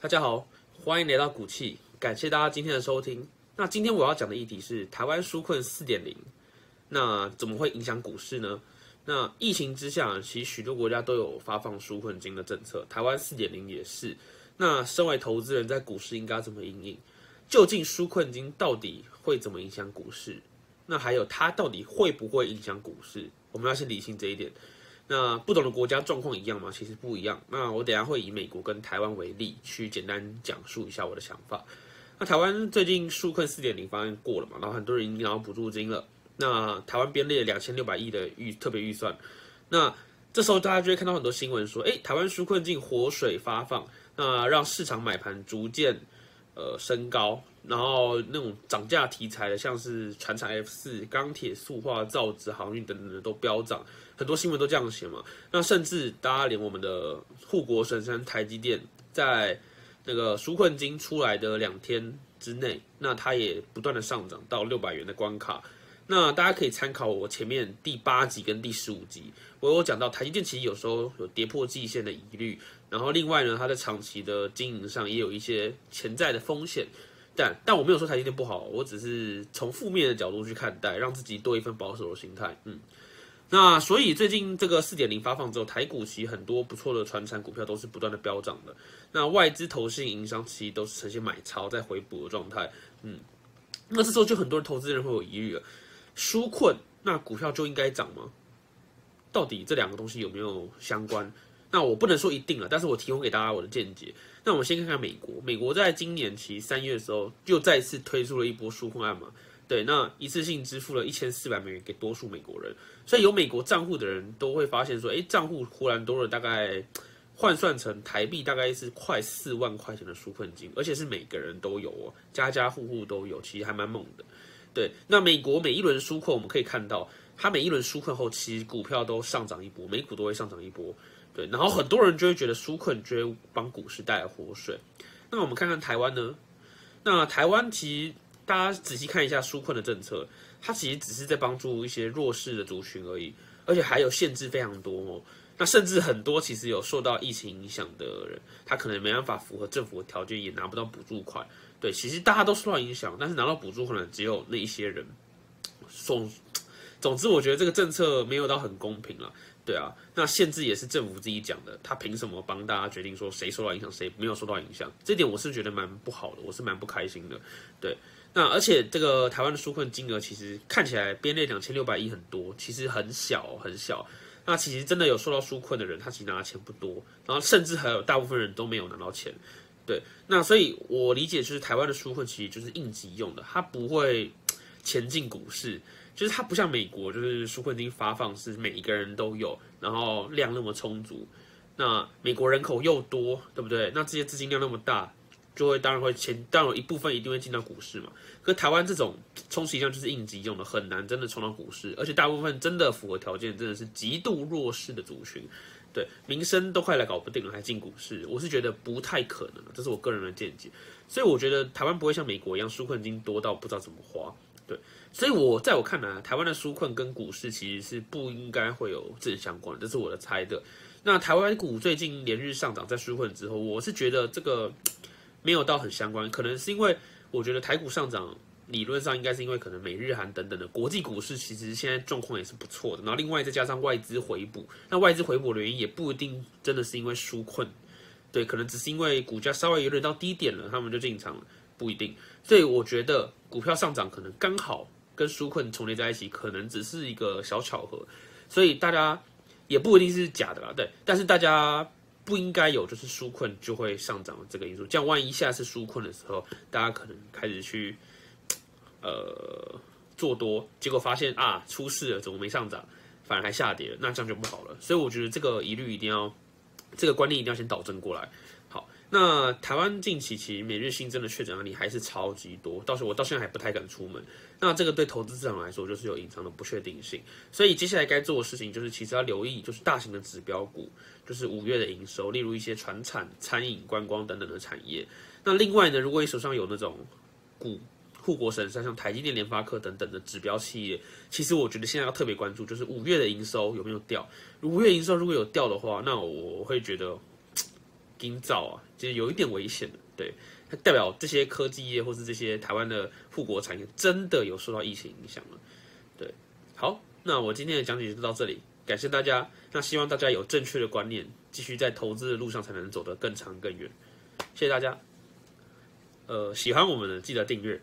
大家好，欢迎来到股气，感谢大家今天的收听。那今天我要讲的议题是台湾纾困四点零，那怎么会影响股市呢？那疫情之下，其实许多国家都有发放纾困金的政策，台湾四点零也是。那身为投资人，在股市应该怎么应应？究竟纾困金到底会怎么影响股市？那还有它到底会不会影响股市？我们要先理清这一点。那不同的国家状况一样吗？其实不一样。那我等下会以美国跟台湾为例，去简单讲述一下我的想法。那台湾最近纾困四点零方案过了嘛？然后很多人已经拿到补助金了。那台湾编列两千六百亿的预特别预算。那这时候大家就会看到很多新闻说，哎，台湾纾困金活水发放，那让市场买盘逐渐呃升高。然后那种涨价题材的，像是船厂 F 四、钢铁、塑化、造纸、航运等等的都飙涨。很多新闻都这样写嘛，那甚至大家连我们的护国神山台积电，在那个纾困金出来的两天之内，那它也不断的上涨到六百元的关卡。那大家可以参考我前面第八集跟第十五集，我有讲到台积电其实有时候有跌破季线的疑虑，然后另外呢，它在长期的经营上也有一些潜在的风险。但但我没有说台积电不好，我只是从负面的角度去看待，让自己多一份保守的心态。嗯。那所以最近这个四点零发放之后，台股其实很多不错的传产股票都是不断的飙涨的。那外资投信营商其实都是呈现买超在回补的状态。嗯，那这时候就很多人投资人会有疑虑了：纾困那股票就应该涨吗？到底这两个东西有没有相关？那我不能说一定了，但是我提供给大家我的见解。那我们先看看美国，美国在今年其三月的时候又再次推出了一波纾困案嘛。对，那一次性支付了一千四百美元给多数美国人，所以有美国账户的人都会发现说，哎，账户忽然多了大概换算成台币大概是快四万块钱的纾困金，而且是每个人都有哦，家家户户都有，其实还蛮猛的。对，那美国每一轮纾困我们可以看到，它每一轮纾困后，其实股票都上涨一波，美股都会上涨一波。对，然后很多人就会觉得纾困就会帮股市带来活水。那我们看看台湾呢？那台湾其实。大家仔细看一下纾困的政策，它其实只是在帮助一些弱势的族群而已，而且还有限制非常多哦。那甚至很多其实有受到疫情影响的人，他可能没办法符合政府的条件，也拿不到补助款。对，其实大家都受到影响，但是拿到补助可能只有那一些人。总总之，我觉得这个政策没有到很公平了。对啊，那限制也是政府自己讲的，他凭什么帮大家决定说谁受到影响，谁没有受到影响？这点我是觉得蛮不好的，我是蛮不开心的。对。那而且这个台湾的纾困金额其实看起来编列两千六百亿很多，其实很小很小。那其实真的有受到纾困的人，他其实拿的钱不多，然后甚至还有大部分人都没有拿到钱。对，那所以我理解就是台湾的纾困其实就是应急用的，它不会前进股市，就是它不像美国，就是纾困金发放是每一个人都有，然后量那么充足。那美国人口又多，对不对？那这些资金量那么大。就会当然会前，当然有一部分一定会进到股市嘛。可台湾这种充其量就是应急用的，很难真的冲到股市，而且大部分真的符合条件，真的是极度弱势的族群，对民生都快来搞不定了，还进股市，我是觉得不太可能，这是我个人的见解。所以我觉得台湾不会像美国一样纾困金多到不知道怎么花，对。所以我在我看来，台湾的纾困跟股市其实是不应该会有正相关，这是我的猜的。那台湾股最近连日上涨，在纾困之后，我是觉得这个。没有到很相关，可能是因为我觉得台股上涨，理论上应该是因为可能美日韩等等的国际股市其实现在状况也是不错的，然后另外再加上外资回补，那外资回补的原因也不一定真的是因为纾困，对，可能只是因为股价稍微有点到低点了，他们就进场了，不一定。所以我觉得股票上涨可能刚好跟纾困重叠在一起，可能只是一个小巧合，所以大家也不一定是假的啦，对，但是大家。不应该有，就是纾困就会上涨的这个因素。这样万一下次纾困的时候，大家可能开始去呃做多，结果发现啊出事了，怎么没上涨，反而还下跌了，那这样就不好了。所以我觉得这个疑虑一定要，这个观念一定要先导正过来。那台湾近期其实每日新增的确诊案例还是超级多，到时候我到现在还不太敢出门。那这个对投资市场来说就是有隐藏的不确定性，所以接下来该做的事情就是其实要留意，就是大型的指标股，就是五月的营收，例如一些船产、餐饮、观光等等的产业。那另外呢，如果你手上有那种股护国神山，像台积电、联发科等等的指标企业，其实我觉得现在要特别关注，就是五月的营收有没有掉。五月营收如果有掉的话，那我会觉得今早啊，其实有一点危险的，对。它代表这些科技业或是这些台湾的护国产业真的有受到疫情影响了，对，好，那我今天的讲解就到这里，感谢大家，那希望大家有正确的观念，继续在投资的路上才能走得更长更远，谢谢大家，呃，喜欢我们的记得订阅。